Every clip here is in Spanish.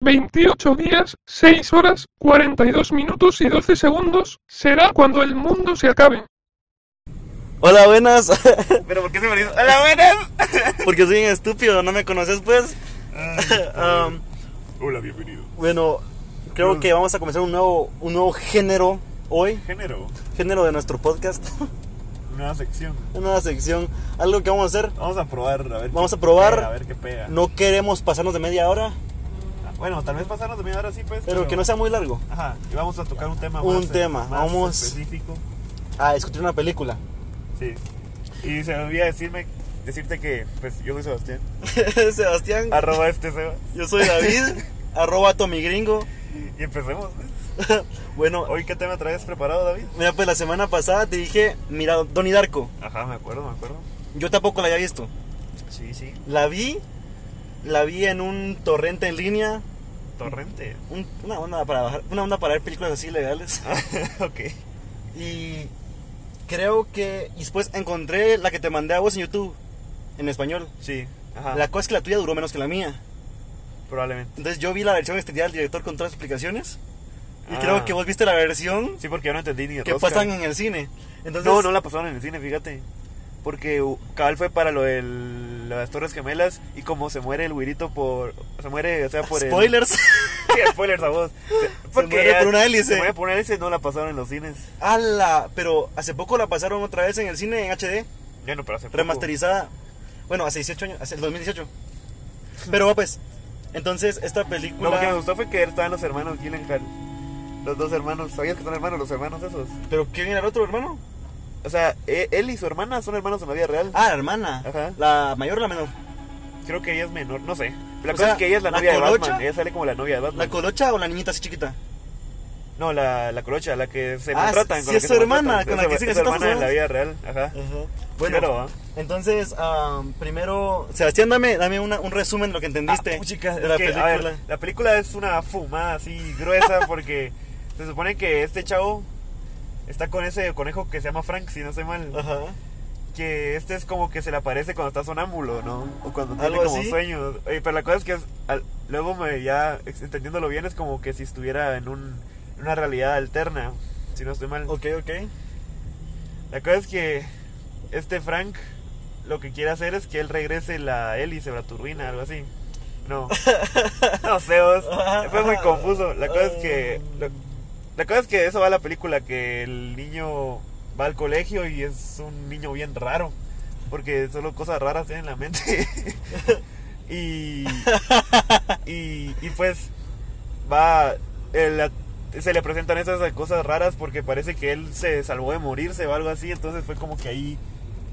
28 días, 6 horas, 42 minutos y 12 segundos será cuando el mundo se acabe. Hola, buenas. Pero ¿por qué se me dice? ¡Hola, buenas! Porque soy un estúpido, ¿no me conoces pues? Um, Hola, bienvenido. bueno, creo que vamos a comenzar un nuevo, un nuevo género hoy. Género, Género de nuestro podcast. nueva sección. Una nueva sección. Algo que vamos a hacer. Vamos a probar, a ver. Vamos a probar. pega, a ver qué pega. No queremos pasarnos de media hora, Ah, Bueno, tal vez pasarnos de media hora sí, pues. pero que no sea muy largo. Ajá, y vamos a tocar un tema Un más. eh, tema, más vamos- específico. A discutir una película. Sí. Y se me olvida decirme, decirte que, pues, yo soy Sebastián. Sebastián, Arroba este Seba. yo soy David, arroba Tommy Gringo. Y empecemos. pues. Bueno, Hoy, ¿qué tema traes preparado, David? mira, pues la semana pasada te dije, mira, Donnie Darko. Ajá, me acuerdo, me acuerdo. Yo tampoco la había visto. Sí, sí. La vi, la vi en un torrente en línea. Torrente. un- una onda para bajar, una onda para ver películas así legales. ok. Y creo que y después encontré la que te mandé a vos en YouTube en español. Sí. Ajá. La cosa es que la tuya duró menos que la mía. Probablemente. Entonces yo vi la versión extendida del director con todas las explicaciones. Y Ah. creo que vos viste la versión Sí, porque yo no entendí ni que pasan en el cine. Entonces, No, no la pasaron en el cine, fíjate. Porque uh, cabal fue para lo de las Torres Gemelas y como se muere el güirito por... Se muere, o sea, por el... Spoilers. Spoilers a vos. Se, muere por una hélice. Se muere por una hélice, no la pasaron en los cines. ¡Hala! Pero hace poco la pasaron otra vez en el cine en HD, Ya no, pero hace poco. remasterizada. Bueno, hace 18 años, hace el 2018. Pero pues, entonces esta película. No, lo que me gustó fue que estaban los hermanos Gyllenhaal. Los dos hermanos. ¿Sabías que son hermanos los hermanos esos? ¿Pero quién era el otro hermano? O sea, e- él y su hermana son hermanos en la vida real. Ah, la hermana. Ajá. ¿La mayor o la menor? Creo que ella es menor, no sé. La O cosa sea, es que ella es la, ¿la novia de colocha? Batman. Ella sale como la novia de Batman. ¿La colocha o la niñita así chiquita? No, la, la colocha, la que se Ah, maltratan. sí con la es que su se hermana, con la que es su siendo hermana en la vida real. Ajá. Bueno, Claro, ¿ah? entonces, am, primero, Sebastián, dame, dame una- un resumen de lo que entendiste Ah, puchica, de la que, película. ver, la película es una fumada así gruesa porque se supone que este chavo está con ese conejo que se llama Frank, si no sé mal. Ajá. Que este es como que se le aparece cuando está sonámbulo, ¿no? O cuando tiene ¿Algo como así? sueños. Oye, pero la cosa es que es- al- luego me ya entendiéndolo bien es como que si estuviera en un, en una realidad alterna, si no estoy mal. Ok, ok. La cosa es que este Frank lo que quiere hacer es que él regrese la hélice, la turbina, algo así. No. No sé, vos. Fue muy confuso. La cosa es que. lo- la cosa es que eso va a la película, que el niño va al colegio y es un niño bien raro. Porque solo cosas raras tiene en la mente. y, y. Y pues va. el- se le presentan esas cosas raras porque parece que él se salvó de morirse o algo así. Entonces fue como que ahí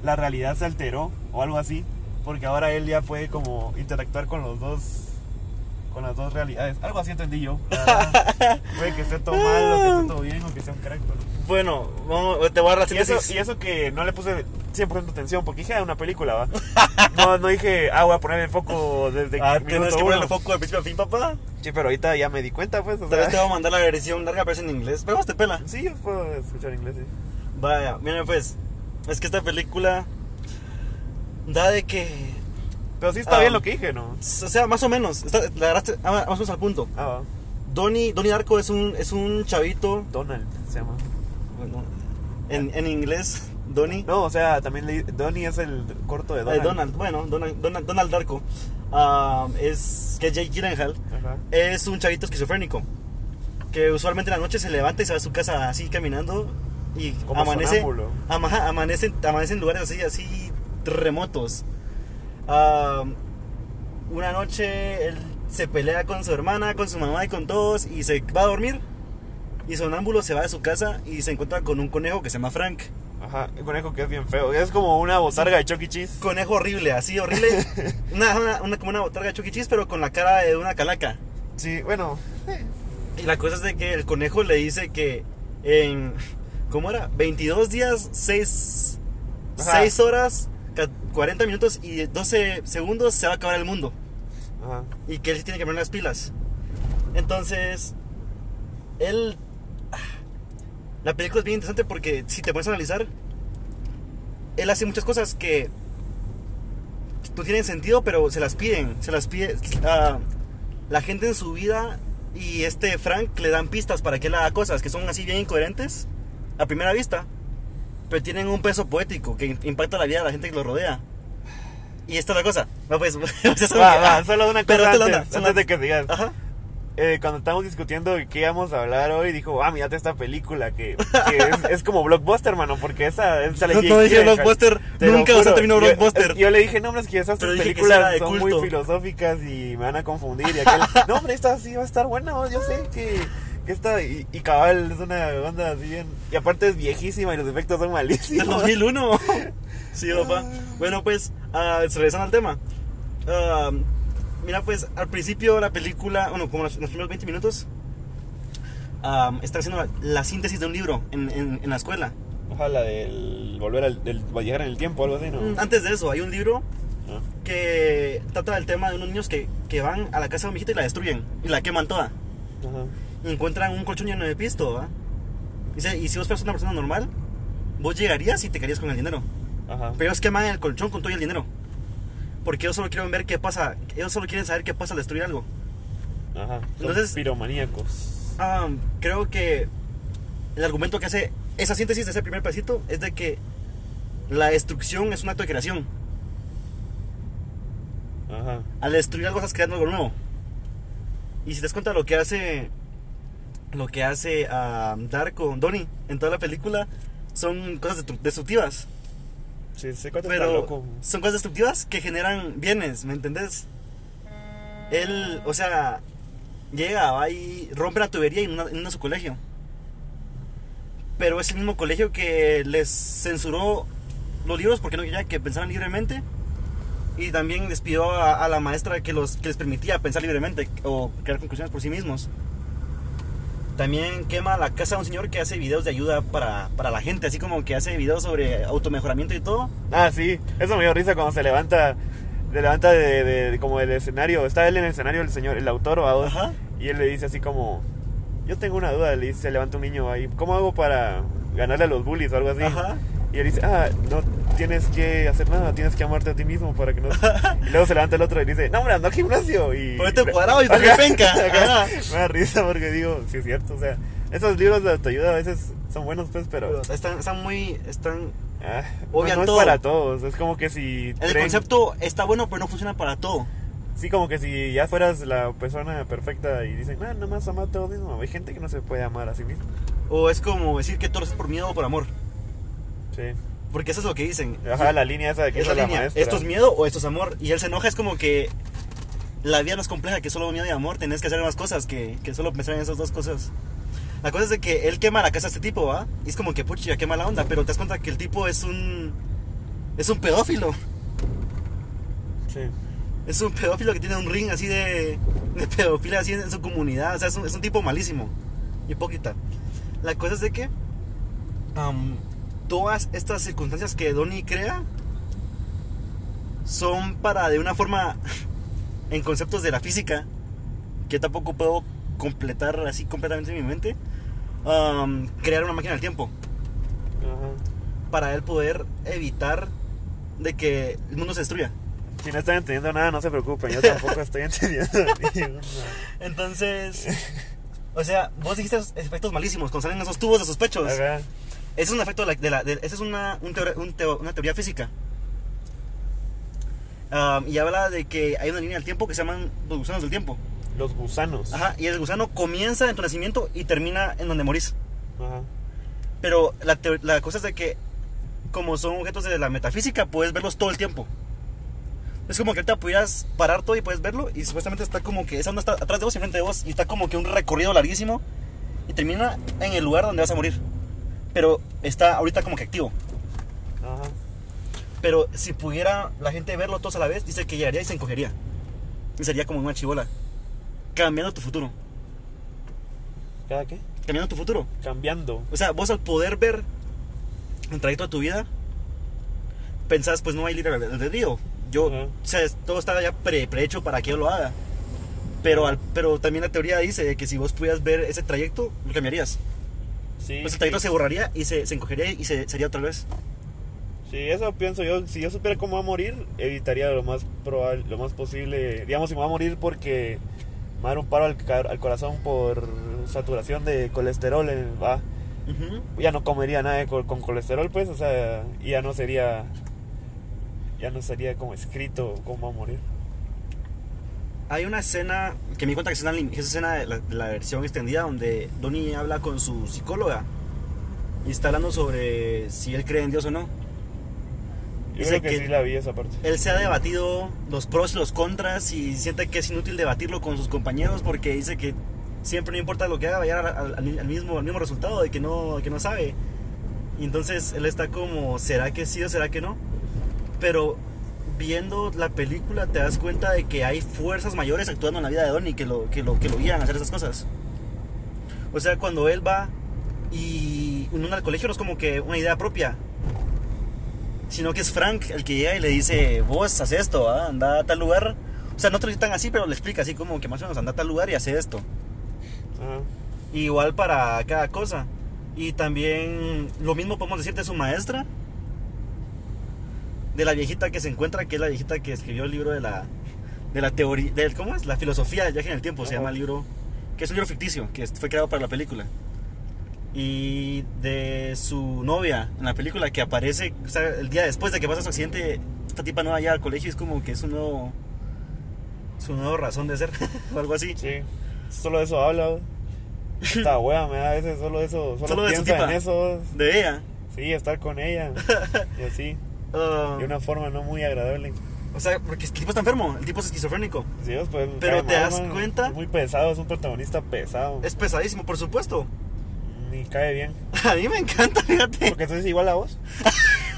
la realidad se alteró o algo así. Porque ahora él ya puede como interactuar con los dos. Con las dos realidades. Algo así entendí yo. Puede que esté todo mal o que esté todo bien o que sea un crack. Bueno, vamos, te voy a dar la Y eso, y eso que no le puse 100% atención porque dije, ah, una película, va. No, no dije, ah, voy a poner el foco desde Ah, tienes que poner el foco de principio a fin, papá. Sí, pero ahorita ya me di cuenta, pues. O Tal vez sea, te voy a mandar la versión larga, pero es en inglés. Pero vos te pela. Sí, yo puedo escuchar inglés, sí. Vaya, miren pues. Es que esta película da de que. Pero sí está Ah. bien lo que dije, ¿no? O sea, más o menos. Está, la agarraste ah, más o menos al punto. Ah, va. Donnie, Donnie Darko es un, es un chavito. Donald se llama. Bueno, en, en inglés, Donnie. No, o sea, también leí, Donnie es el corto de Eh, Donald. Donald, bueno, Donald, Donald, Donald Darko. Ah, es que es Jake Gyllenhaal. Ajá. Es un chavito esquizofrénico. Que usualmente en la noche se levanta y se va a su casa así caminando. Y Como amanece, ama- amanece, amanece en lugares así, así remotos. Ah, una noche él se pelea con su hermana, con su mamá y con todos y se va a dormir. Y sonámbulo se va de su casa y se encuentra con un conejo que se llama Frank. Ajá, el conejo que es bien feo. Es como una botarga de Chuck E. Cheese. Conejo horrible, así horrible. una, una, una- como una botarga de Chucky Cheese, pero con la cara de una calaca. Sí, bueno. Y la cosa es de que el conejo le dice que en. ¿Cómo era? 22 días, 6, Ajá. horas, ca- 40 minutos y 12 segundos se va a acabar el mundo. Ajá. Y que él sí tiene que poner las pilas. Entonces, él. La película es bien interesante porque si te pones a analizar, él hace muchas cosas que no tienen sentido, pero se las piden. Se las pide. ah, la gente en su vida y este Frank le dan pistas para que él haga cosas que son así bien incoherentes a primera vista, pero tienen un peso poético que impacta la vida de la gente que lo rodea. Y esta es la cosa. Va, pues, pues, va, va, solo una pero cosa la antes, antes la- de que sigas. Ajá. Eh, cuando estábamos discutiendo de qué íbamos a hablar hoy, dijo, ah, mírate esta película que, que es, es como blockbuster, mano, porque esa, esa No, no dije blockbuster, nunca usé el término Yo- blockbuster. Yo, le dije, no, hombre, es que esas que películas son culto. muy filosóficas y me van a confundir. Y aquel, no, hombre, esta sí va a estar buena, yo sé que, que esta, y, y cabal, es una onda así bien, y aparte es viejísima y los efectos son Del malísimos. 2001. sí, papá. Bueno, pues, regresando al tema. Ah, mira, pues, al principio la película, bueno, como los, los primeros 20 minutos, ah, está haciendo la, la síntesis de un libro en, en- en la escuela. Ojalá del volver al, del viajar en el tiempo, algo así, ¿no? Mm, Antes de eso, hay un libro Ah. que trata del tema de unos niños que, que van a la casa de un viejito y la destruyen y la queman toda. Ajá. Y encuentran un colchón lleno de pisto, ¿va? Dice, y si vos fueras una persona normal, vos llegarías y te quedarías con el dinero. Ajá. Pero ellos queman el colchón con todo y el dinero. Porque ellos solo quieren ver qué pasa. Ellos solo quieren saber qué pasa al destruir algo. Ajá. Son Entonces- piromaníacos. Ah, creo que el argumento que hace esa síntesis de ese primer pedacito es de que la destrucción es un acto de creación. Ajá. Al destruir algo estás creando algo nuevo. Y si te das cuenta lo que hace lo que hace a Dark con Donnie en toda la película son cosas destru- destructivas. Sí, Pero loco. son cosas destructivas que generan bienes, ¿me entendés? Él, o sea, llega, va y rompe la tubería y inunda, inunda su colegio. Pero es el mismo colegio que les censuró los libros porque no quería que pensaran libremente. Y también despidió a, a la maestra que, los, que les permitía pensar libremente o crear conclusiones por sí mismos. También quema la casa de un señor que hace videos de ayuda para, para la gente, así como que hace videos sobre automejoramiento y todo. Ah, sí. Eso me dio risa cuando se levanta. Se levanta de, de- de- como del escenario. Está él en el escenario, el señor, el autor o. Ajá. Y él le dice así como. Yo tengo una duda. Le dice, se levanta un niño ahí. ¿Cómo hago para ganarle a los bullies o algo así? Ajá. Y él dice, ah, no tienes que hacer nada, tienes que amarte a ti mismo para que no... y luego se levanta el otro y dice, no, hombre, ando al gimnasio y... Ponete cuadrado y Ajá. penca. Me da risa porque digo, sí es cierto, o sea, esos libros de autoayuda a veces son buenos pues, pero... Están, están muy. Están, ah, Obvian no, no es para todos, es como que si... el creen- concepto está bueno, pero no funciona para todo. Sí, como que si ya fueras la persona perfecta y dicen, ah, nada más amate a ti mismo. Hay gente que no se puede amar a sí mismo. O es como decir que todo es por miedo o por amor. Sí. Porque eso es lo que dicen. Ajá, la línea esa de que es la línea. maestra. Esto es miedo o esto es amor. Y él se enoja, es como que la vida no es compleja, que solo miedo y amor. Tenés que hacer más cosas que, que solo pensar en esas dos cosas. La cosa es de que él quema la casa a este tipo, ¿va? Y es como que, pucha, qué mala onda. Pero te das cuenta que el tipo es un. Es un pedófilo. Sí. Es un pedófilo que tiene un ring así de, de pedofilia así en su comunidad. O sea, es un, es un tipo malísimo. Hipócrita. La cosa es de que am, todas estas circunstancias que Donnie crea son para de una forma en conceptos de la física que tampoco puedo completar así completamente en mi mente. am, crear una máquina del tiempo Ajá. para él poder evitar de que el mundo se destruya. Si no están entendiendo nada, no se preocupen. Yo tampoco estoy entendiendo. Entonces, o sea, vos dijiste esos efectos malísimos cuando salen esos tubos de sus pechos. Ese es un efecto de la. De la de- esa es una, un teor- un teo- una teoría física. Um, y habla de que hay una línea del tiempo que se llaman los gusanos del tiempo. Los gusanos. Ajá, y el gusano comienza en tu nacimiento y termina en donde morís. Ajá. Pero la, la cosa es de que, como son objetos de la metafísica, puedes verlos todo el tiempo. Es como que ahorita pudieras parar todo y puedes verlo, y supuestamente está como que esa onda está atrás de vos y enfrente de vos, y está como que un recorrido larguísimo, y termina en el lugar donde vas a morir. Pero está ahorita como que activo. Ajá. Pero si pudiera la gente verlo todos a la vez, dice que llegaría y se encogería. Y sería como una chivola. Cambiando tu futuro. ¿Cada qué? Cambiando tu futuro. Cambiando. O sea, vos al poder ver el trayecto de tu vida, pensás, pues no hay libre albedrío. Yo, Ajá. o sea, todo está ya pre, prehecho para que yo lo haga. Pero, al, pero también la teoría dice que si vos pudieras ver ese trayecto, lo cambiarías. Sí. Pues el trayecto sí. se borraría y se, se encogería y se, sería otra vez. Sí, eso pienso yo. Si yo supiera cómo va a morir, evitaría lo más probable, lo más posible. Digamos, si me va a morir porque me va a dar un paro al, al corazón por saturación de colesterol, eh, va. Ujú. Ya no comería nada de col- con colesterol, pues, o sea, ya no sería, ya no sería como escrito cómo va a morir. Hay una escena que me di cuenta que es una, lim- es escena de la, de la versión extendida donde Donnie habla con su psicóloga y está hablando sobre si él cree en Dios o no. Yo Dice creo que, que- sí la vi esa parte. Él se ha debatido los pros y los contras y siente que es inútil debatirlo con sus compañeros porque dice que siempre no importa lo que haga, va a llegar al, al- mismo, al mismo resultado de que no, que no sabe. Y entonces él está como, ¿será que sí o será que no? Pero viendo la película te das cuenta de que hay fuerzas mayores actuando en la vida de Donnie que lo, que lo, que lo guían a hacer esas cosas. O sea, cuando él va y uno al colegio no es como que una idea propia, sino que es Frank el que llega y le dice, vos haz esto, ¿ah? anda a tal lugar. O sea, no te lo dice tan así, pero le explica así como que más o menos anda a tal lugar y hace esto. Ajá. Igual para cada cosa. Y también lo mismo podemos decir de su maestra. De la viejita que se encuentra, que es la viejita que escribió el libro de la, de la teoría, del, ¿cómo es? La filosofía del viaje en el tiempo, se llama el libro, que es un libro ficticio, que fue creado para la película. Y de su novia en la película, que aparece o sea, el día después de que pasa su accidente, esta tipa no va ya al colegio, es como que es un nuevo, su nueva razón de ser, o algo así. Sí, solo de eso habla. güey. Esta wea me da a veces solo eso, solo, Solo de su piensa en eso. De ella. Sí, estar con ella. Y así, Ah, de una forma no muy agradable. O sea, porque el tipo está enfermo, el tipo es esquizofrénico. Sí, pues, Pero cae te mal, das man. cuenta- Es muy pesado, es un protagonista pesado. Es pesadísimo, por supuesto. Ni cae bien. A mí me encanta, fíjate. Porque entonces igual a vos.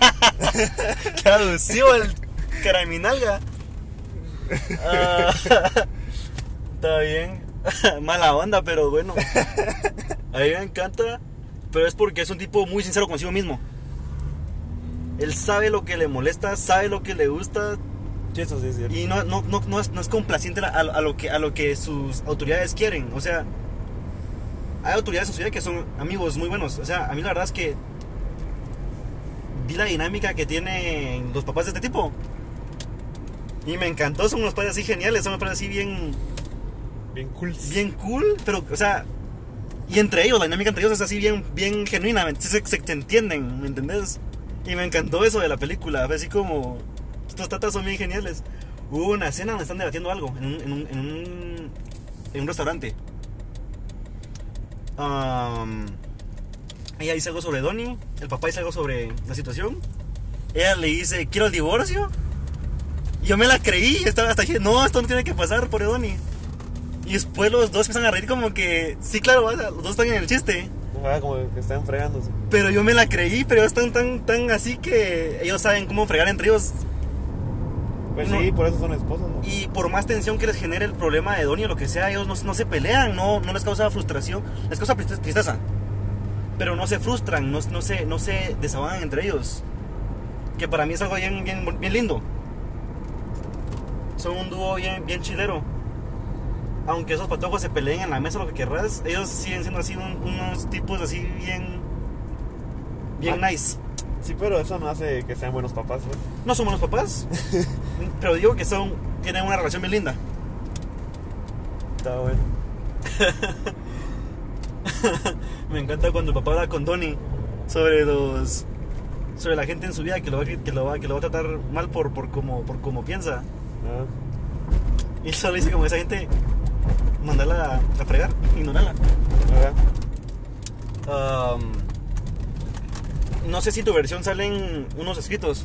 Adució el caraminalga. Ah, está bien. Mala onda, pero bueno. A mí me encanta. Pero es porque es un tipo muy sincero consigo mismo. Él sabe lo que le molesta, sabe lo que le gusta, Sí, eso sí es cierto. y no, no, no, no es, no es complaciente a, a lo que, a lo que sus autoridades quieren. O sea, hay autoridades en su vida que son amigos muy buenos. O sea, a mí la verdad es que vi la dinámica que tienen los papás de este tipo. Y me encantó, son unos padres así geniales, son unos padres así bien, Bien cool. bien cool, pero, o sea, y entre ellos, la dinámica entre ellos es así bien, bien genuina, ¿me- se, se, se entienden, ¿me entendés? Y me encantó eso de la película, así como, estos tatas son bien geniales. Hubo una escena donde están debatiendo algo, en un, en un, en un, restaurante. Am, ella dice algo sobre Donnie, el papá dice algo sobre la situación. Ella le dice, quiero el divorcio. Yo me la creí, estaba hasta dije, no, esto no tiene que pasar por Donnie. Y después los dos empiezan a reír como que, sí, claro, los dos están en el chiste. Ajá, como que están fregándose. Pero yo me la creí, pero están tan, tan así que ellos saben cómo fregar entre ellos. Pues No. sí, por eso son esposos, ¿no? Y por más tensión que les genere el problema de Donnie o lo que sea, ellos no, no se pelean, no, no les causa frustración, les causa triste- tristeza. Pero no se frustran, no, no, se, no se desahogan entre ellos. Que para mí es algo bien, bien, bien lindo. Son un dúo bien, bien chilero. Aunque esos patojos se peleen en la mesa, lo que querrás, ellos siguen siendo así un- unos tipos así bien. Bien Ah. nice. Sí, pero eso no hace que sean buenos papás, pues. No son buenos papás, pero digo que son tienen una relación bien linda. Está bueno. Me encanta cuando el papá habla con Donnie sobre los sobre la gente en su vida que lo va, a- que lo va, que lo va a tratar mal por, por como por como piensa. Ah, Y solo dice como esa gente mandarla a, fregar, ignorarla. ajá. Um, no sé si tu versión salen unos escritos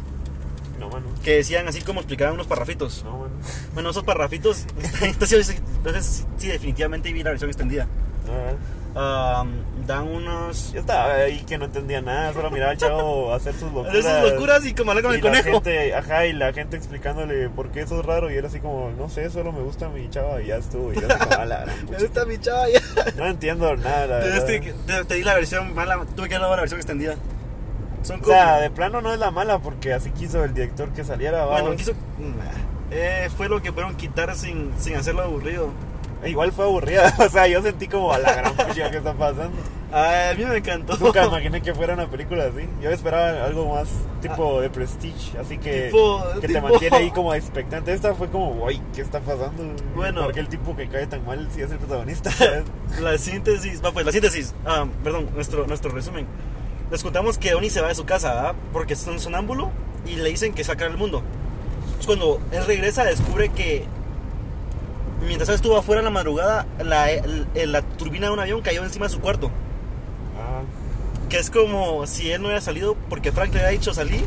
No, mano. que decían así como explicaban unos parrafitos. No, mano. Bueno, esos parrafitos, entonces, entonces sí, definitivamente vi la versión extendida. Ajá. Um, dan unos... Yo estaba ahí que no entendía nada, solo miraba al chavo hacer sus locuras. Hacer sus locuras y como hablar con y el la conejo. gente, ajá, y la gente explicándole por qué eso es raro y era así como, no sé, solo me gusta mi chava y ya estuvo. Y yo así como, a la gran Me gusta mi chava ya. No entiendo nada, la Te, verdad. te- te di la versión mala, tuve que dar la versión extendida. Son O sea, de plano no es la mala porque así quiso el director que saliera. bueno, vamos. quiso. Nah. Eh, fue lo que pudieron quitar sin, sin hacerlo aburrido. Igual fue aburrida. O sea, yo sentí como a la gran pucha que está pasando. Ay, a mí me encantó. Nunca imaginé que fuera una película así. Yo esperaba algo más tipo de Prestige, así que, Tipo- que te tipo- mantiene ahí como expectante. Esta fue como, guay, ¿qué está pasando? Bueno. Porque el tipo que cae tan mal sí es el protagonista. ¿sabes? La síntesis, va pues la síntesis, ah, perdón, nuestro, nuestro resumen. Les contamos que Oni se va de su casa, ¿verdad? Porque es un sonámbulo y le dicen que sacar el mundo. Entonces, cuando él regresa, descubre que mientras él estuvo afuera en la madrugada, la, turbina de un avión cayó encima de su cuarto. Ah, Que es como si él no hubiera salido porque Frank le había dicho salir,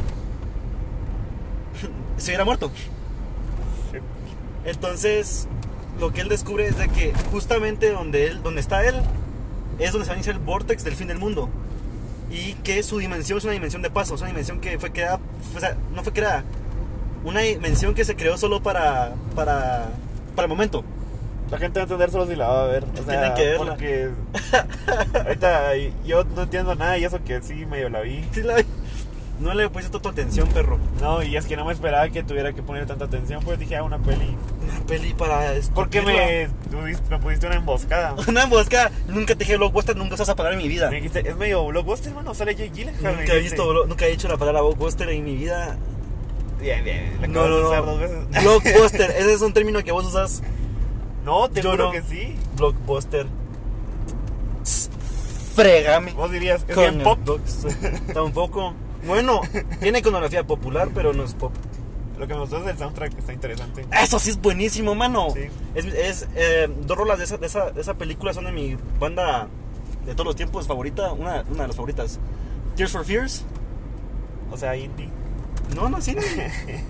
se hubiera muerto. sí. Entonces, lo que él descubre es de que justamente donde, él, donde está él es donde se va a iniciar el vortex del fin del mundo. Y que su dimensión es una dimensión de paso, es una dimensión que fue creada, o sea, no fue creada, una dimensión que se creó solo para, para, para el momento. La gente va a entender solo si la va a ver. O sea, Tienen que verla. Porque ahorita yo no entiendo nada y eso que sí medio la vi. Sí, la- No le puse toda tu atención, perro. No, y es que no me esperaba que tuviera que poner tanta atención, pues dije, ah, una peli. Una peli para... Porque me, me pusiste una emboscada. Una emboscada. Nunca te dije blockbuster, nunca vas a en mi vida. Me dijiste, es medio blockbuster, hermano, sale Jake Gyllenhaal. Nunca he visto, nunca he dicho la palabra blockbuster en mi vida. Bien, bien, la No, no, usar no. dos veces. Blockbuster, ese es un término que vos usas. No, te Yo juro no. que sí. Blockbuster. Fregame. Vos dirías, es bien pop. Tampoco. Bueno, tiene iconografía popular, pero no es pop. Lo que me gustó es el soundtrack, está interesante. Eso sí es buenísimo, mano. Sí. Es, es, eh, dos rolas de esa, de, esa, de esa película son de mi banda de todos los tiempos favorita. Una, una de las favoritas. Tears for Fears. O sea, indie. No, no, sí.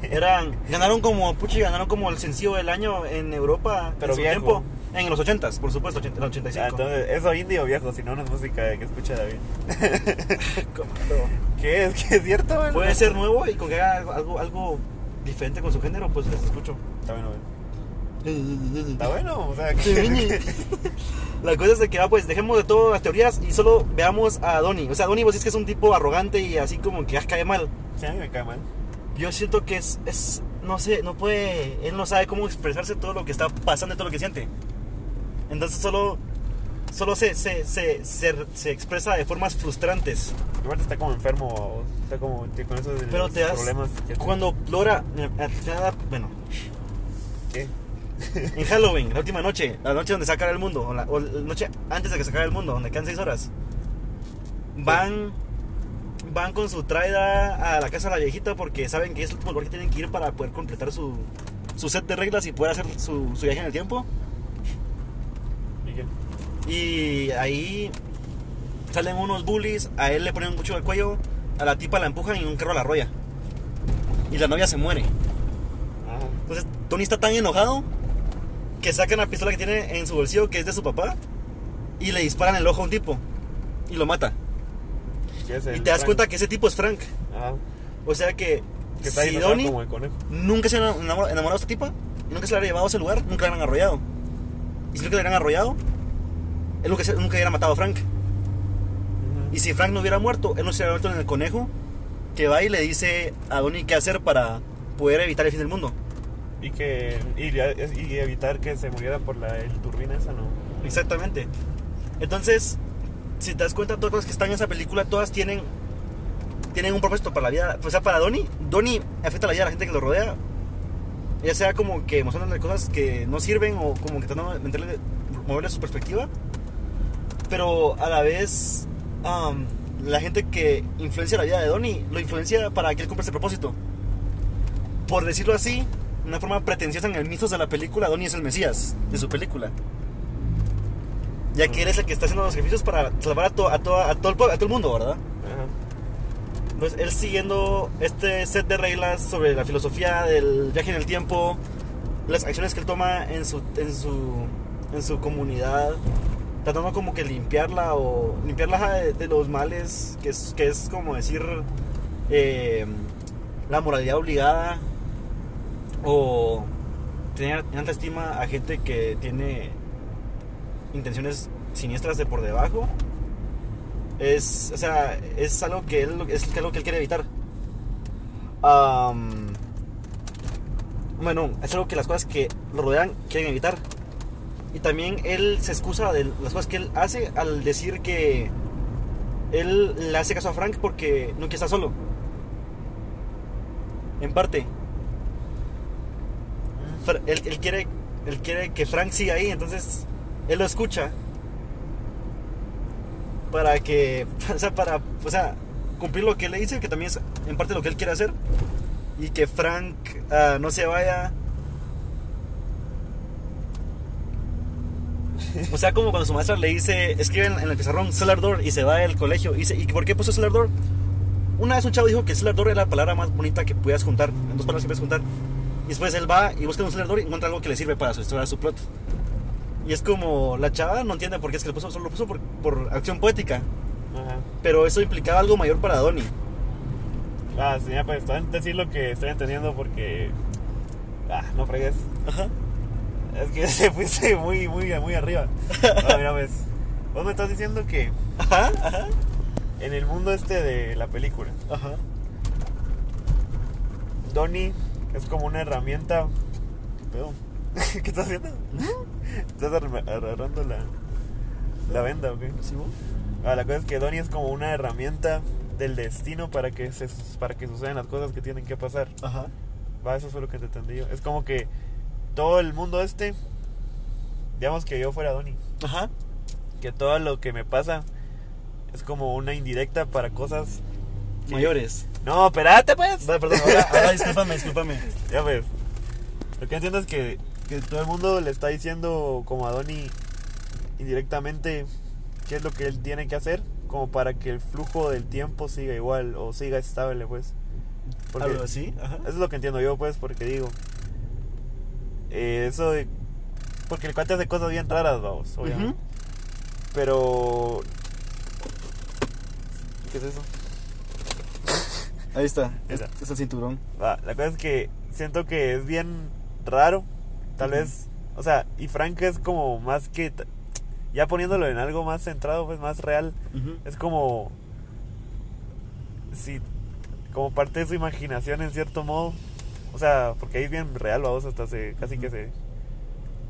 Eran, ganaron como, puchi, ganaron como el sencillo del año en Europa. Pero en su viejo. tiempo. En los 80s, por supuesto, en los 85. Ah, entonces, ¿eso indie o viejo? Si no, no es música que escucha David. ¿Qué es? ¿Qué es cierto? Puede ser nuevo y con que haga algo, algo diferente con su género, pues les escucho. Está bueno, güey. Está bueno, o sea, Sí, Vini. La cosa es de que, ah, pues dejemos de todas las teorías y solo veamos a Donnie. O sea, Donnie vos decís que es un tipo arrogante y así como que ah, cae mal. Sí, a mí me cae mal. Yo siento que es, es, no sé, no puede, él no sabe cómo expresarse todo lo que está pasando y todo lo que siente. Entonces solo, solo se, se, se, se, se expresa de formas frustrantes. Igual está como enfermo, o está como que con esos Pero te das, problemas. que- cuando eh, bueno, ¿Qué? en Halloween, la última noche, la noche donde se acaba el mundo, o la, o la noche antes de que se acabe el mundo, donde quedan seis horas, van, van con su traida a la casa de la viejita porque saben que es el último lugar que tienen que ir para poder completar su, su set de reglas y poder hacer su, su viaje en el tiempo. ¿Y ahí salen unos bullies, a él le ponen un cuchillo al cuello, a la tipa la empujan y un carro la arrolla. Y la novia se muere. Entonces Tony está tan enojado que saca una pistola que tiene en su bolsillo que es de su papá y le disparan el ojo a un tipo y lo mata. ¿qué es Y te das Frank? cuenta que ese tipo es Frank. O sea que, que está si disfrazado Donnie como el conejo. nunca se hubiera enamorado, enamorado de esta tipa y nunca se la hubiera llevado a ese lugar, nunca la hubieran arrollado. Y si nunca la hubieran arrollado, él nunca, nunca hubiera matado a Frank. Y si Frank no hubiera muerto, él no se hubiera muerto en el conejo que va y le dice a Donnie qué hacer para poder evitar el fin del mundo. Y que y, y evitar que se muriera por la el turbina esa, ¿no? Exactamente. Entonces, si te das cuenta, todas las que están en esa película, todas tienen tienen un propósito para la vida. O sea, para Donnie, Donnie afecta la vida de la gente que lo rodea. Ya sea como que mostrándole cosas que no sirven o como que tratando de moverle su perspectiva. Pero a la vez, am, la gente que influencia la vida de Donnie lo influencia para que él cumpla ese propósito. Por decirlo así, una forma pretenciosa en el mitos de la película, Donnie es el Mesías de su película. Ya que eres el que está haciendo los sacrificios para salvar a, to- a, toda- a todo, el, pue- a todo el mundo, ¿verdad? Ajá. Entonces, él siguiendo este set de reglas sobre la filosofía del viaje en el tiempo, las acciones que él toma en su, en su, en su comunidad, tratando como que limpiarla o limpiarla de, de los males, que es, que es como decir eh, la moralidad obligada o tener tanta estima a gente que tiene intenciones siniestras de por debajo es o sea es algo que él es algo que él quiere evitar bueno es algo que las cosas que lo rodean quieren evitar Y también él se excusa de las cosas que él hace al decir que él le hace caso a Frank porque no quiere estar solo. En parte. Él, él quiere, él quiere que Frank siga ahí, entonces él lo escucha. Para que, o sea, para, o sea, cumplir lo que él le dice, que también es en parte lo que él quiere hacer. Y que Frank ah, no se vaya. O sea, como cuando su maestra le dice, escribe en, en el pizarrón cellar door y se va del colegio. Y, dice, ¿y por qué puso cellar door? Una vez un chavo dijo que cellar door era la palabra más bonita que pudieras juntar, en dos palabras que puedes juntar. Y después él va y busca un cellar door y encuentra algo que le sirve para su su plot. Y es como, la chava no entiende por qué es que lo puso, solo lo puso por, por acción poética. Ajá. Pero eso implicaba algo mayor para Donnie. Ah, sí, pues, decir lo que estoy entendiendo porque. Ah, no fregues. Ajá. Es que se fuiste muy, muy, muy arriba. Ah, mira, pues. Vos me estás diciendo que Ajá, ajá. en el mundo este de la película, Ajá. Donnie es como una herramienta. ¿Qué pedo? ¿Qué estás haciendo? ¿Estás agarrando la, la venda o qué? Ah, la cosa es que Donnie es como una herramienta del destino para que, se, para que sucedan las cosas que tienen que pasar. Ajá. Va, eso fue lo que te entendí yo. Es como que todo el mundo este, digamos que yo fuera Donnie, Ajá. que todo lo que me pasa es como una indirecta para cosas... Mayores. No, espérate pues. Vale, perdón, ahora, ahora discúlpame, discúlpame. Ya ves. Lo que entiendo es que, que todo el mundo le está diciendo como a Donnie indirectamente qué es lo que él tiene que hacer como para que el flujo del tiempo siga igual o siga estable pues. Porque Algo así, ajá. Eso es lo que entiendo yo pues porque digo eh, eso de porque el cuate hace cosas bien raras, vamos, obviamente. Ujú. Pero ¿Qué es eso? Ahí está, es, el cinturón. Va, la cosa es que siento que es bien raro. Tal vez, o sea, y Frank es como más que. Ya poniéndolo en algo más centrado, pues más real. Es como. Sí, como parte de su imaginación en cierto modo. O sea, porque ahí es bien real, vamos, hasta se. Casi que se.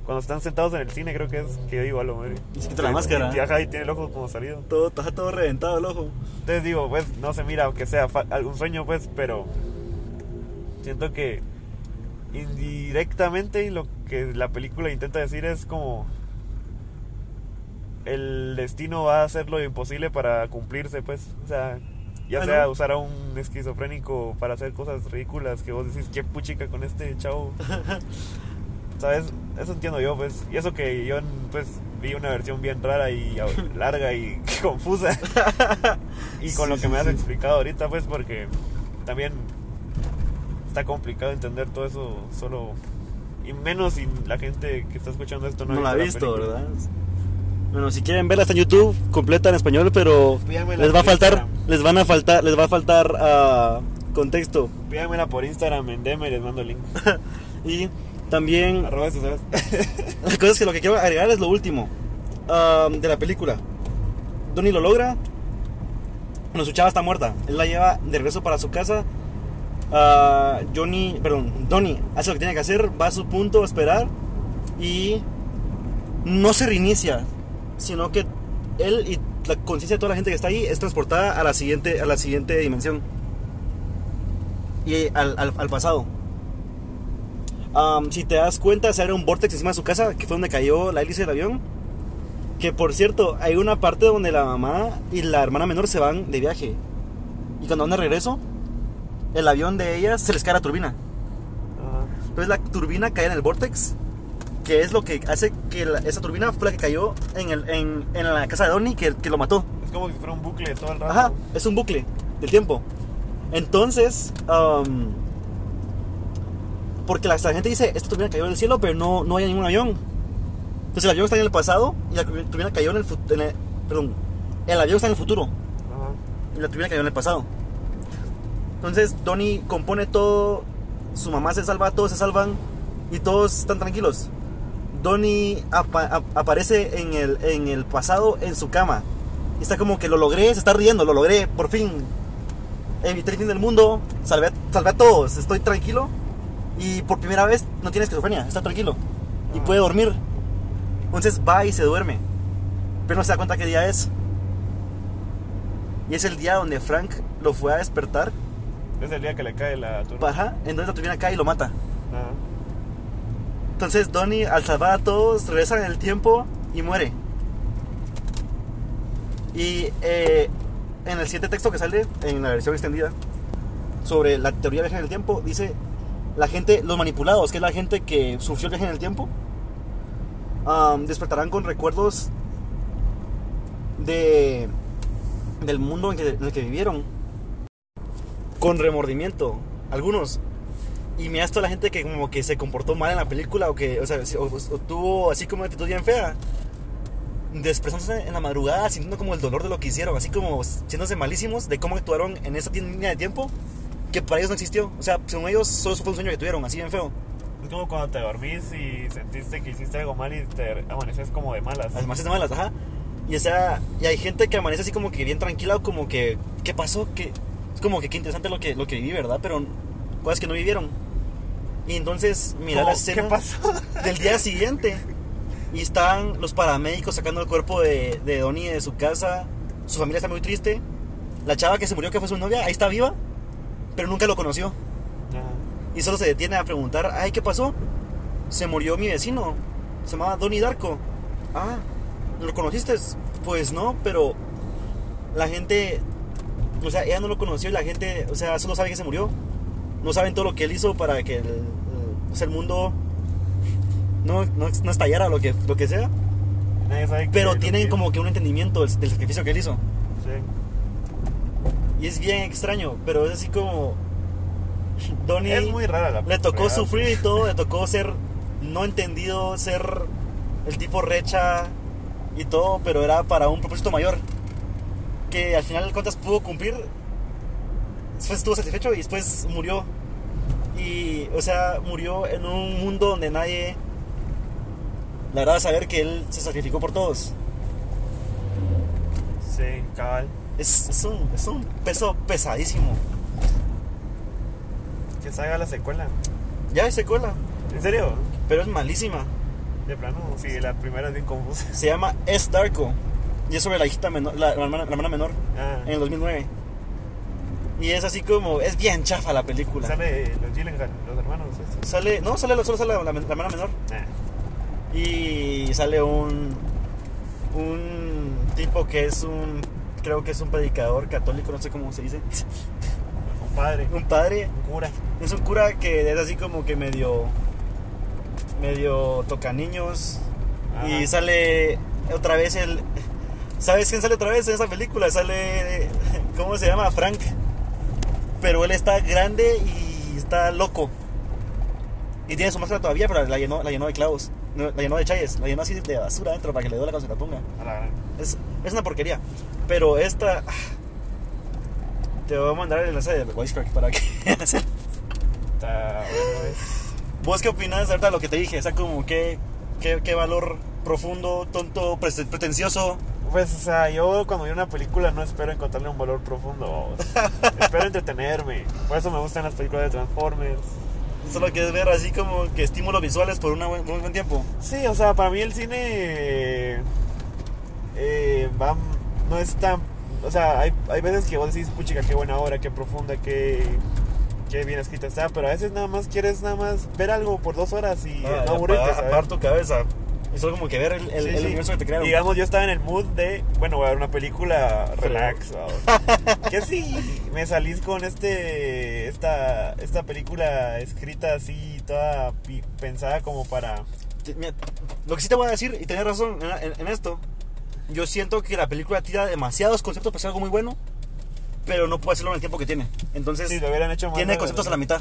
Cuando están sentados en el cine, creo que es que yo digo algo, madre. Y se quita la máscara. Y, ajá, y tiene el ojo como salido. Todo, está todo reventado el ojo. Entonces digo, pues no se mira aunque sea algún sueño, pues, pero siento que indirectamente lo que la película intenta decir es como el destino va a hacer lo imposible para cumplirse, pues, o sea, ya Bueno. sea usar a un esquizofrénico para hacer cosas ridículas que vos decís, qué puchica con este chavo. ¿Sabes? Eso entiendo yo, pues. Y eso que yo, pues, vi una versión bien rara y larga y confusa. y con Sí, lo que sí, me has sí. explicado ahorita, pues, porque también está complicado entender todo eso solo. Y menos si la gente que está escuchando esto no, No, la ha visto, película. ¿verdad? Bueno, si quieren verla está en YouTube, completa en español, pero Pídamela les va a faltar, Instagram. les van a faltar, les va a faltar ah, contexto. Pídamela por Instagram en DM y les mando el link. Y también Arroba eso, ¿sabes? La cosa es que lo que quiero agregar es lo último ah, de la película. Donnie lo logra. Bueno, su chava está muerta. Él la lleva de regreso para su casa. Ah, Johnny, perdón, Donnie hace lo que tiene que hacer, va a su punto a esperar y no se reinicia, sino que él y la conciencia de toda la gente que está ahí es transportada a la siguiente, a la siguiente dimensión y al, al- al pasado. Am, si te das cuenta, se abre un vortex encima de su casa, que fue donde cayó la hélice del avión. Que por cierto, hay una parte donde la mamá y la hermana menor se van de viaje. Y cuando van de regreso, el avión de ellas se les cae la turbina. Ajá. Entonces la turbina cae en el vortex, que es lo que hace que la- esa turbina fue la que cayó en, el, en, en la casa de Donnie, que, que lo mató. Es como si fuera un bucle todo el rato. Ajá, es un bucle del tiempo. Entonces, am, porque la, la gente dice, esta turbina cayó del cielo, pero no, no hay ningún avión. Entonces el avión está en el pasado y la turbina cayó en el futuro. Perdón, el avión está en el futuro y la turbina cayó en el pasado. Entonces Donnie compone todo, su mamá se salva, todos se salvan y todos están tranquilos. Donnie apa- ap- aparece en el, en el pasado en su cama. Y está como que lo logré, se está riendo, lo logré, por fin. Evité el fin del mundo, salvé, salvé a todos, estoy tranquilo. Y por primera vez no tiene esquizofrenia, está tranquilo. Y Ajá. puede dormir. Entonces va y se duerme. Pero no se da cuenta qué día es. Y es el día donde Frank lo fue a despertar. Es el día que le cae la turbina. Baja, entonces la turbina cae y lo mata. Ajá. Entonces Donnie, al salvar a todos, regresa en el tiempo y muere. Y eh, en el siguiente texto que sale en la versión extendida sobre la teoría del viaje en el tiempo, dice la gente, los manipulados, que es la gente que sufrió el viaje en el tiempo, despertarán con recuerdos de del mundo en, que- el que vivieron, con remordimiento, algunos. Y me toda la gente que como que se comportó mal en la película o que, o sea, tuvo así como una actitud bien fea. Desprezándose en la madrugada, sintiendo como el dolor de lo que hicieron, así como siéndose malísimos de cómo actuaron en esa línea de tiempo que para ellos no existió. O sea, según ellos, solo fue un sueño que tuvieron, así bien feo. Es como cuando te dormís y sentiste que hiciste algo mal y te amaneces como de malas. Además de malas, ajá. Y o sea, y hay gente que amanece así como que bien tranquila, o como que, ¿qué pasó? Que, es como que qué interesante lo que, lo que viví, ¿verdad? Pero cosas que no vivieron. Y entonces, mira la escena ¿Qué pasó? del día siguiente. Y están los paramédicos sacando el cuerpo de, de Donnie de su casa. Su familia está muy triste. La chava que se murió, que fue su novia, ahí está viva, pero nunca lo conoció. Ajá. Y solo se detiene a preguntar, ay, ¿qué pasó? Se murió mi vecino. Se llamaba Donnie Darko. Ah, ¿lo conociste? Pues no, pero la gente, o sea, ella no lo conoció y la gente, o sea, solo sabe que se murió. No saben todo lo que él hizo para que el, el- el mundo no, no, no estallara lo que, lo que sea. Nadie sabe Pero tienen como que un entendimiento del, del sacrificio que él hizo. Sí. Y es bien extraño, pero es así como... Donnie... Es muy rara la Le tocó sufrir y todo, le tocó ser no entendido, ser el tipo recha y todo, pero era para un propósito mayor. Que al final de cuentas pudo cumplir. Después estuvo satisfecho y después murió. Y, o sea, murió en un mundo donde nadie. La verdad, saber que él se sacrificó por todos. Sí, cabal. Es, es un, es un peso pesadísimo. Que salga la secuela. Ya hay secuela, ¿En serio? pero es malísima. De plano, sí, la primera es bien confusa. Se llama Es Darko. Y es sobre la hijita menor, la, la hermana, la hermana menor Ah, en el 2009. Y es así como, es bien chafa la película. sale los Gyllenhaal, los hermanos. estos. Sale, no, sale, solo sale la, la- la hermana menor. Ah, Y sale un, un tipo que es un, creo que es un predicador católico, no sé cómo se dice. un padre, Un padre. un cura. Es un cura que es así como que medio, medio toca niños. Y sale otra vez el... ¿Sabes quién sale otra vez en esa película? Sale... ¿Cómo se llama? Frank. Pero él está grande y está loco. Y tiene su máscara todavía, pero la llenó, la llenó de clavos. No, La llenó de chayes. La llenó así de basura dentro para que le duela cuando se la ponga. A la gran. Es, es una porquería. Pero esta... ah, Te voy a mandar el enlace de Wisecrack para que... Está bueno. ¿Vos qué opinas ahorita de lo que te dije? O sea, como qué, qué, qué valor profundo, tonto, pre- pretencioso. Pues, o sea, yo cuando veo una película no espero encontrarle un valor profundo. espero entretenerme. Por eso me gustan las películas de Transformers. Solo quieres ver así como que estímulos visuales por una buen- un buen tiempo. Sí, o sea, para mí el cine eh, eh, va, no es tan... O sea, hay, hay veces que vos decís, puchica, qué buena obra, qué profunda, qué, qué bien escrita está, pero a veces nada más quieres nada más ver algo por dos horas y Ah, no aburrirte, apagar tu cabeza. Y solo como que ver el, el, Sí, el sí. universo que te crearon. Digamos, yo estaba en el mood de, bueno, voy a ver una película relax. que sí, me salís con este esta esta película escrita así, toda pensada como para... Mira, lo que sí te voy a decir, y tenés razón en, en- en esto, yo siento que la película tira demasiados conceptos para hacer algo muy bueno, pero no puede hacerlo en el tiempo que tiene. Entonces, Si lo hubieran hecho más... tiene conceptos a la mitad.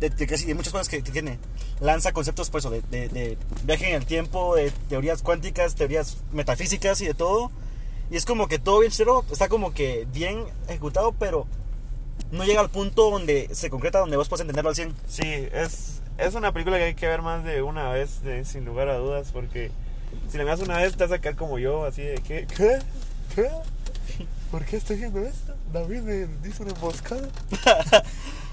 De, de muchas cosas que, que tiene. Lanza conceptos, pues, de, de, viaje en el tiempo, de teorías cuánticas, teorías metafísicas y de todo. Y es como que todo bien cero, está como que bien ejecutado, pero no llega al punto donde se concreta, donde vos puedes entenderlo al 100. Sí, es, es una película que hay que ver más de una vez, sin lugar a dudas, porque si la miras una vez te vas a quedar como yo, así de que, ¿qué? ¿Qué? ¿Por qué estoy viendo esto? David me dice una emboscada.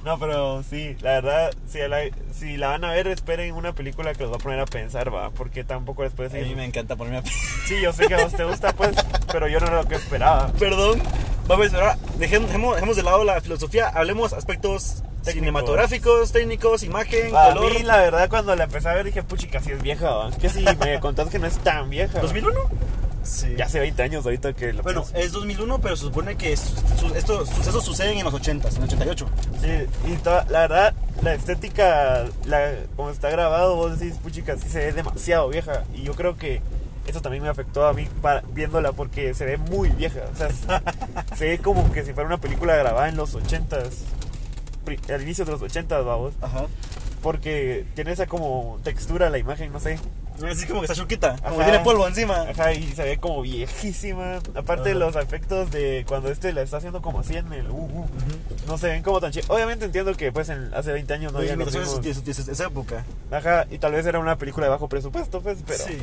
No, pero sí, la verdad, si la, si la van a ver, esperen una película que los va a poner a pensar, va, porque tampoco les puede A decir. mí me encanta ponerme a... Sí, yo sé que a vos te gusta, pues, pero yo no era lo que esperaba. Perdón. Vamos, ahora dejemos, dejemos, dejemos de lado la filosofía, hablemos aspectos cinematográficos, técnicos, imagen, A color. mí, la verdad, cuando la empecé a ver, dije, puchica, si es vieja, va. Que si me contás que no es tan vieja. va. ¿2001? Sí. Ya hace 20 años ahorita que lo Bueno, pienso. es 2001, pero se supone que su- su- estos sucesos suceden en los 80, en el 88. Sí, y toda- la verdad, la estética, la, como está grabado, vos decís, puchica, sí se ve demasiado vieja. Y yo creo que eso también me afectó a mí para, viéndola porque se ve muy vieja. O sea, se- ve como que si fuera una película grabada en los 80s, pri- al inicio de los 80s, vamos. Ajá. Porque tiene esa como textura la imagen, no sé. Así como que está chuquita, como que tiene polvo encima. Ajá, y se ve como viejísima. Aparte de los efectos de cuando este la está haciendo como así en el. uh, uh, no se ven como tan chidos. Obviamente entiendo que pues en, hace 20 años no había los mismos- de esa época. Ajá, y tal vez era una película de bajo presupuesto, pues, pero Sí.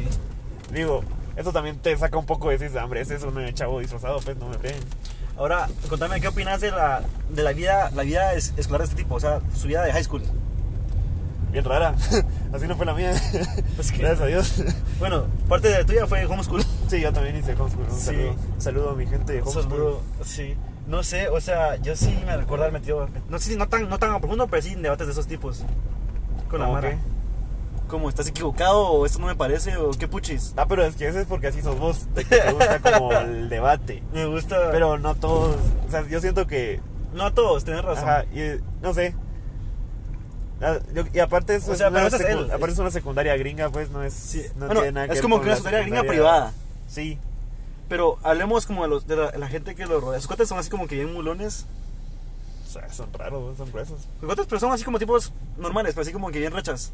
digo, eso también te saca un poco de decir, hambre, ese es un chavo disfrazado, pues no me peguen. Ahora, contame qué opinas de la, de la vida, la vida es- escolar de este tipo, o sea, su vida de high school. Bien rara, así no fue la mía. Pues que- Gracias a Dios. Bueno, parte de la tuya fue homeschool. Sí, yo también hice homeschool. Un Sí. saludo, saludo a mi gente de homeschool. Saludo, sí. No sé, o sea, yo sí me recuerdo haber metido, no sé si no tan, no tan a profundo, pero sí en debates de esos tipos. Con la ¿Cómo Mara. qué? Como, ¿estás equivocado o esto no me parece o qué puchis? Ah, pero es que eso es porque así sos vos. Te, te gusta como el debate. Me gusta. Pero no todos. O sea, yo siento que. no a todos, tenés razón. Ajá, y, no sé. Ah, yo- y aparte es, O sea, una es aparte es- secundaria gringa, pues no es. Sí. No Bueno, tiene nada que es como que una secundaria gringa privada. Sí. Pero hablemos como de, los, de la, la gente que lo rodea. Sus cuates son así como que bien mulones. O sea, son raros, son gruesos. Sus cuates, pero son así como tipos normales, pero así como que bien rechas.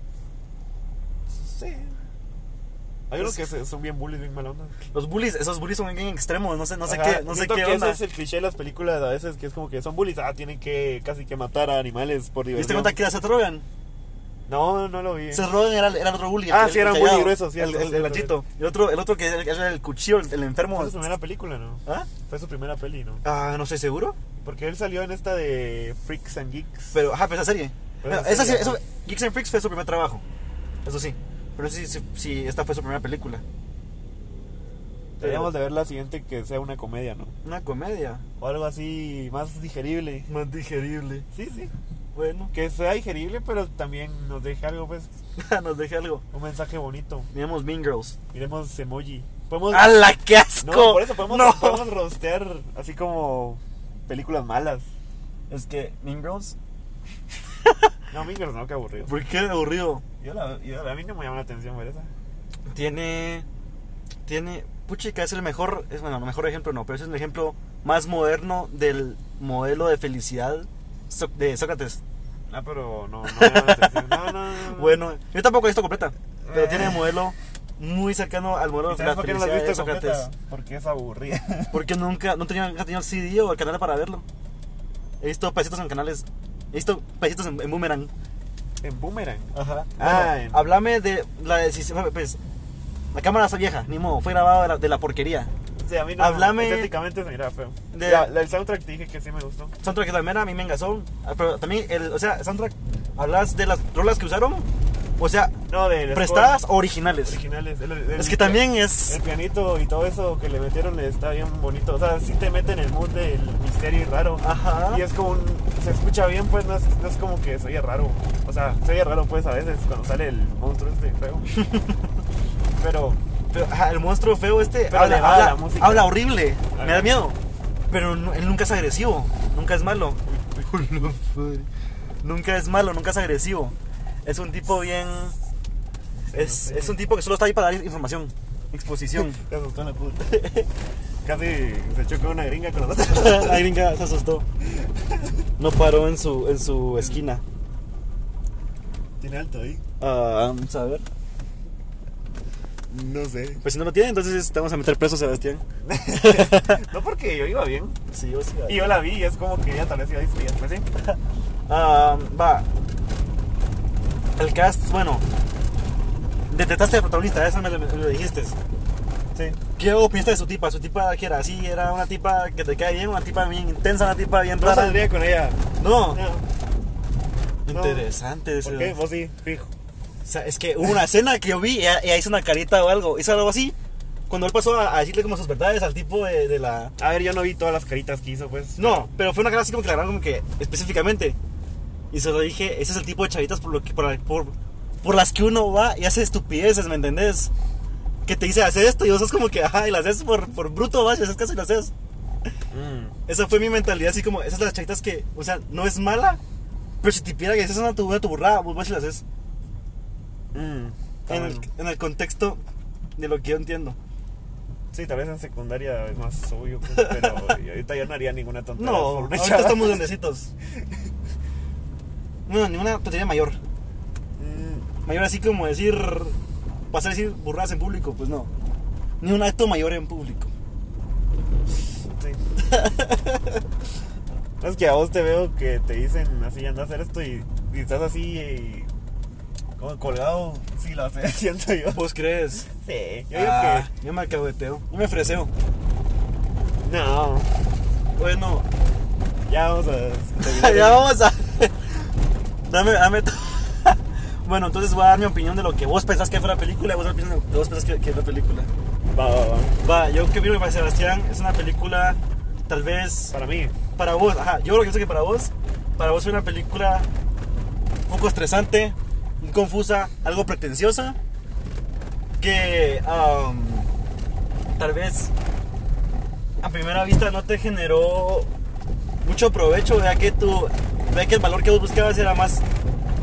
Sí. Hay unos que se- son bien bullies, bien mal onda. Los bullies, esos bullies son bien extremos, no sé, no sé Ajá, qué, no sé qué que onda. Ese es el cliché de las películas a veces, que es como que son bullies, ah, tienen que casi que matar a animales por ¿Viste diversión. cuenta que era Seth Rogen? No, no lo vi. Seth Rogen era, era el otro bully. Ah, el- sí, era un bully grueso, sí, El, el, el. Y el otro, el otro que era el cuchillo, el, enfermo. Fue su primera película, ¿no? ¿Ah? Fue su primera peli, ¿no? Ah, no estoy seguro. Porque él salió en esta de Freaks and Geeks. Pero, ajá, pero esa serie. Pero esa Bueno, esa serie, serie- eso, Geeks and Freaks fue su primer trabajo. Eso sí. Pero sí, sí, sí, esta fue su primera película. Deberíamos de ver la siguiente que sea una comedia, ¿no? Una comedia. O algo así más digerible. Más digerible. Sí, sí. Bueno, Que sea digerible, pero también nos deje algo, pues, nos deje algo. un mensaje bonito. Miremos Mean Girls. Miremos emoji. Podemos... ¡Hala, qué asco! No, por eso podemos, No. podemos rostear así como películas malas. Es que Mean Girls. No, Mingers no, qué aburrido. ¿Por qué aburrido? Yo la, yo- a mí no me llama la atención ver esa. Tiene. Tiene. Puchica es el mejor. Es bueno, el mejor ejemplo no, pero es el ejemplo más moderno del modelo de felicidad so- de Sócrates. Ah, pero no, no me llama la atención. No, no, no, no. Bueno, yo tampoco he visto completa, pero Eh. tiene el modelo muy cercano al modelo ¿Y de la ¿Sabes por qué no felicidad de visto Sócrates. completa? Porque es aburrida. Porque nunca, no tenía, nunca tenía el CD o el canal para verlo. He visto pedacitos en canales. He visto pedacitos en, en Boomerang. en Boomerang. Ajá. Ah, Bueno, en- háblame de la decisión. Pues, la cámara está vieja, ni modo. Fue grabada de la, de la porquería. Sí, a mí no. Háblame- Estéticamente se mira feo. De- el soundtrack dije que sí me gustó. Soundtrack de la mera, a mí me engasó. Ah, Pero también, el, o sea, soundtrack, hablas de las rolas que usaron. O sea, No, de prestadas o originales. originales. El- el- Es que también El es. pianito y todo eso que le metieron está bien bonito. O sea, sí te mete en el mood del misterio y raro. Ajá. Y es como un. Se escucha bien, pues no es, no es como que se oye raro. O sea, se oye raro, pues a veces cuando sale el monstruo este feo. Pero. Pero, ajá, el monstruo feo este Pero habla, habla- la música. habla horrible. Me da miedo. Pero no- él nunca es agresivo. Nunca es malo. nunca es malo, nunca es agresivo. Es un tipo bien. Es, es un tipo que solo está ahí para dar información, exposición. Te asustó en la puta. Casi se chocó una gringa con nosotros. La gringa se asustó. No paró en su, en su esquina. Tiene alto ahí. Ah, vamos a ver. No sé. Pues si no lo tiene, entonces te vamos a meter preso, Sebastián. No porque yo iba bien. Sí, yo sí. Y yo la vi y es como que ella tal vez iba a disfrutar. Pues sí. Ah, va. El cast, bueno. Detestaste al protagonista, eso me lo, me lo dijiste. Sí. ¿Qué opinaste de su tipa? ¿Su tipa qué era? ¿Así era una tipa que te cae bien? ¿Una tipa bien intensa? ¿Una tipa bien No rara? saldría con ella. No. No. Interesante eso. ¿Por qué? Vos sí, fijo. O sea, es que hubo una escena que yo vi y ella, ella hizo una carita o algo. Hizo algo así. Cuando él pasó a, a decirle como sus verdades al tipo de, de la... A ver, yo no vi todas las caritas que hizo, pues. No, pero fue una cara así como que la como que específicamente. Y se lo dije, ese es el tipo de chavitas por, lo que, por, por, por las que uno va y hace estupideces, ¿me entendés? Que te dice, hace esto y vos sos como que, ajá, y lo haces por, por bruto, vas y haces caso y lo haces. Mm. Esa fue mi mentalidad, así como, esas son las chavitas que, o sea, no es mala, pero si te pidiera que haces una tu, una tu burrada, vos vas y la haces. Mm. En el, en el contexto de lo que yo entiendo. Sí, tal vez en secundaria es más obvio, pues, pero ahorita yo no haría ninguna tontería. No, ahorita estamos grandecitos. No, ni una tontería mayor. Mm, Mayor así como decir, pasar a decir burradas en público, pues no. Ni un acto mayor en público. sí. Es que a vos te veo que te dicen así, anda a hacer esto y, y estás así y como colgado, sí lo haces, siento yo. ¿Vos crees? Sí, yo digo Ah, yo me alcahueteo. Yo me ofreceo. que... No, Bueno, ya vamos a... ya vamos a. dame, dame. bueno, entonces voy a dar mi opinión de lo que vos pensás que fue la película y vos lo vos pensás que, que es la película. Va, va, va. Va, yo que que para Sebastián es una película, tal vez. Para mí, Para vos, ajá, yo creo que sé que para vos, para vos fue una película un poco estresante, muy confusa, algo pretenciosa, que tal vez a primera vista no te generó mucho provecho, ya que tu, ya que el valor que vos buscabas era más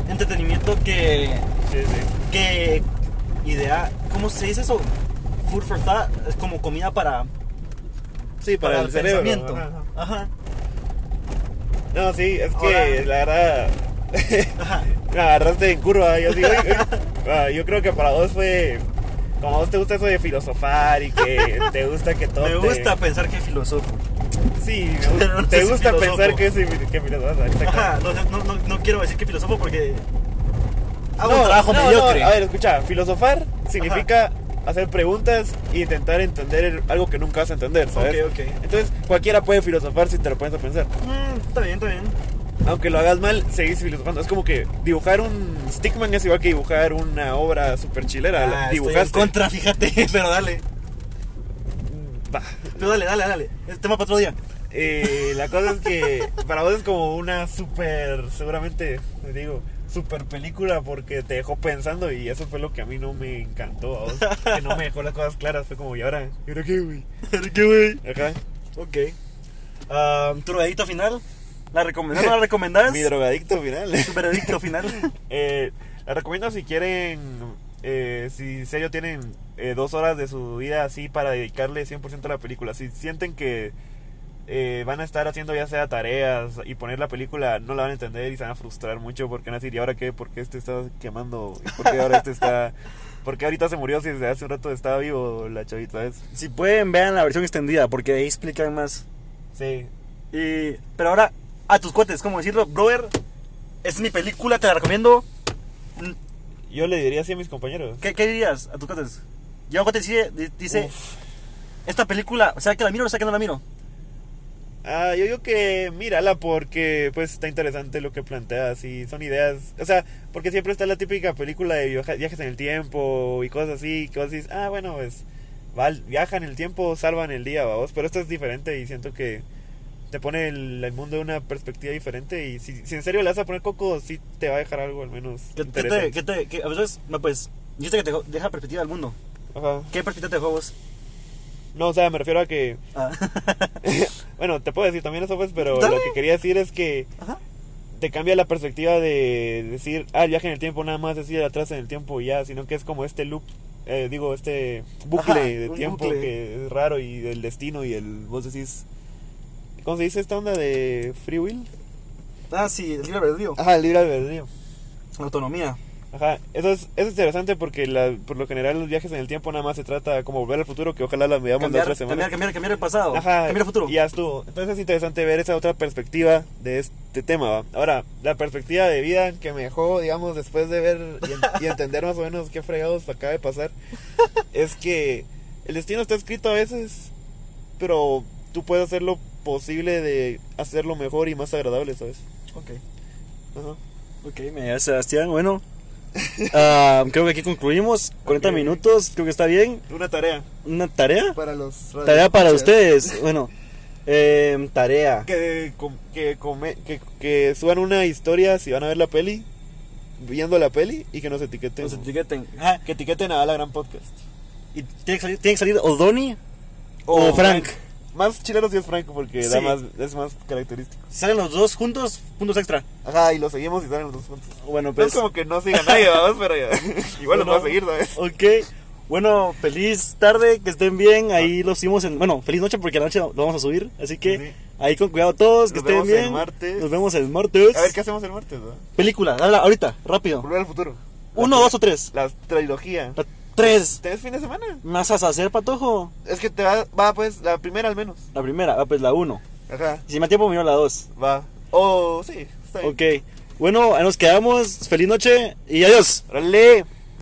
entretenimiento que, sí, sí. que idea, ¿cómo se dice eso? Food for thought, es como comida para, Sí, para, el, cerebro. pensamiento. Ajá. No, sí, es que Ahora- la verdad me agarraste en curva. Yo, digo, "Oye, ah, yo creo que para vos fue. Como a vos te gusta eso de filosofar y que te gusta que todo. Me te- gusta pensar que filósofo. Sí, me gusta- te gusta filósofo. pensar que, sí, que exacto. Ajá, no, no, no, quiero decir que filósofo porque hago No, un trabajo no, mediocre. no, a ver, escucha, filosofar significa hacer preguntas e intentar entender el- algo que nunca vas a entender, ¿sabes? Ok, ok. Entonces, cualquiera puede filosofar si te lo pones a pensar. Mm, está bien, está bien. Aunque lo hagas mal, seguís filosofando. Es como que dibujar un stickman es igual que dibujar una obra super chilera. Ah, La- estoy en Dibujaste. contra, fíjate, pero dale. Va. Pero dale, dale, dale. Es tema para otro día. Eh, la cosa es que para vos es como una super, seguramente, te digo, super película porque te dejó pensando y eso fue lo que a mí no me encantó. a vos, que no me dejó las cosas claras. Fue como, ¿y ahora? ¿Y ahora qué, güey? ¿Qué güey? Acá. Ok. Um, ¿Tu drogadicto final? ¿La recomendás o no la recomendás? Mi drogadicto final. ¿Tu veredicto final? Eh, la recomiendo si quieren, eh, si en serio tienen eh, dos horas de su vida así para dedicarle 100% a la película. Si sienten que eh, van a estar haciendo ya sea tareas y poner la película, no la van a entender y se van a frustrar mucho porque van a decir, ¿y ahora qué? ¿Por qué este está quemando? ¿Y ¿Por qué ahora este está...? ¿Por qué ahorita se murió si desde hace un rato estaba vivo la chavita, sabes? si pueden, vean la versión extendida porque ahí explican más. Sí. Y, pero ahora, a tus cuates, como decirlo, brother, es mi película, te la recomiendo. Yo le diría así a mis compañeros. ¿Qué, qué dirías a tus cuates? Yo a cuates dice, di- dice Uf. esta película, o sea que la miro o sea que no la miro. Ah, yo digo que mírala porque pues está interesante lo que planteas y son ideas, o sea, porque siempre está la típica película de viaja- viajes en el tiempo y cosas así, que vos dices, ah, bueno, pues va, viajan el tiempo, salvan el día, vamos, pero esto es diferente y siento que te pone el, el mundo de una perspectiva diferente y si, si en serio le vas a poner coco, sí te va a dejar algo al menos ¿Qué, qué te, qué te, qué- a veces, no, pues, dijiste que te deja perspectiva al mundo. Ajá. ¿Qué perspectiva te dejó vos? No, o sea, me refiero a que, Ah. bueno, te puedo decir también eso pues, pero Dale. lo que quería decir es que Ajá. te cambia la perspectiva de decir, ah, el viaje en el tiempo nada más es ir atrás en el tiempo y ya, sino que es como este loop, eh, digo, este bucle Ajá, de tiempo bucle. que es raro y del destino y el, vos decís, ¿cómo se dice esta onda de free will? Ah, sí, el libre albedrío. Ajá, el libre albedrío. Autonomía. Ajá, eso es, eso es interesante porque la, por lo general los viajes en el tiempo nada más se trata como volver al futuro, que ojalá las veamos la otra semana. cambiar, cambiar, cambiar el pasado. Ajá, Cambiar el futuro. y ya estuvo. Entonces es interesante ver esa otra perspectiva de este tema. ¿va? Ahora, la perspectiva de vida que me dejó, digamos, después de ver y, en- y entender más o menos qué fregados acaba de pasar, es que el destino está escrito a veces, pero tú puedes hacer lo posible de hacerlo mejor y más agradable, ¿sabes? Ok. Ajá. Ok, me llamo Sebastián. Bueno, ah, creo que aquí concluimos. 40 Ok. minutos, creo que está bien. Una tarea ¿Una tarea? para los Tarea para ustedes. Bueno, eh, tarea. Que, com- que, come- que, que suban una historia si van a ver la peli, viendo la peli y que nos etiqueten. Nos etiqueten. Ah, Que etiqueten a la gran podcast. y tiene que salir, tiene que salir o Donnie o, Frank. Más chileno si es Frank porque da Sí. más, es más característico. Si salen los dos juntos, puntos extra. Ajá, y lo seguimos y salen los dos juntos. Bueno, No pues. es como que no siga nadie, vamos, pero ya. igual Bueno, puedo seguir, ¿sabes? Ok. Bueno, feliz tarde, que estén bien. Ahí lo subimos en. Bueno, feliz noche porque la noche lo vamos a subir. Así que Sí. ahí con cuidado todos, que Nos estén vemos el bien. martes. Nos vemos el martes. A ver, ¿qué hacemos el martes? ¿no? Película, habla ahorita, rápido. Volver al futuro. Uno, dos o tres. La trilogía. La- Tres. ¿Te ves fin de semana? ¿Me vas a hacer, patojo? Es que te va, va pues la primera al menos. La primera, ah, pues la uno. Ajá, Y si me da tiempo, miro la dos. va. Oh, sí, está bien. Ok. Bueno, ahí nos quedamos. Feliz noche y adiós. Órale.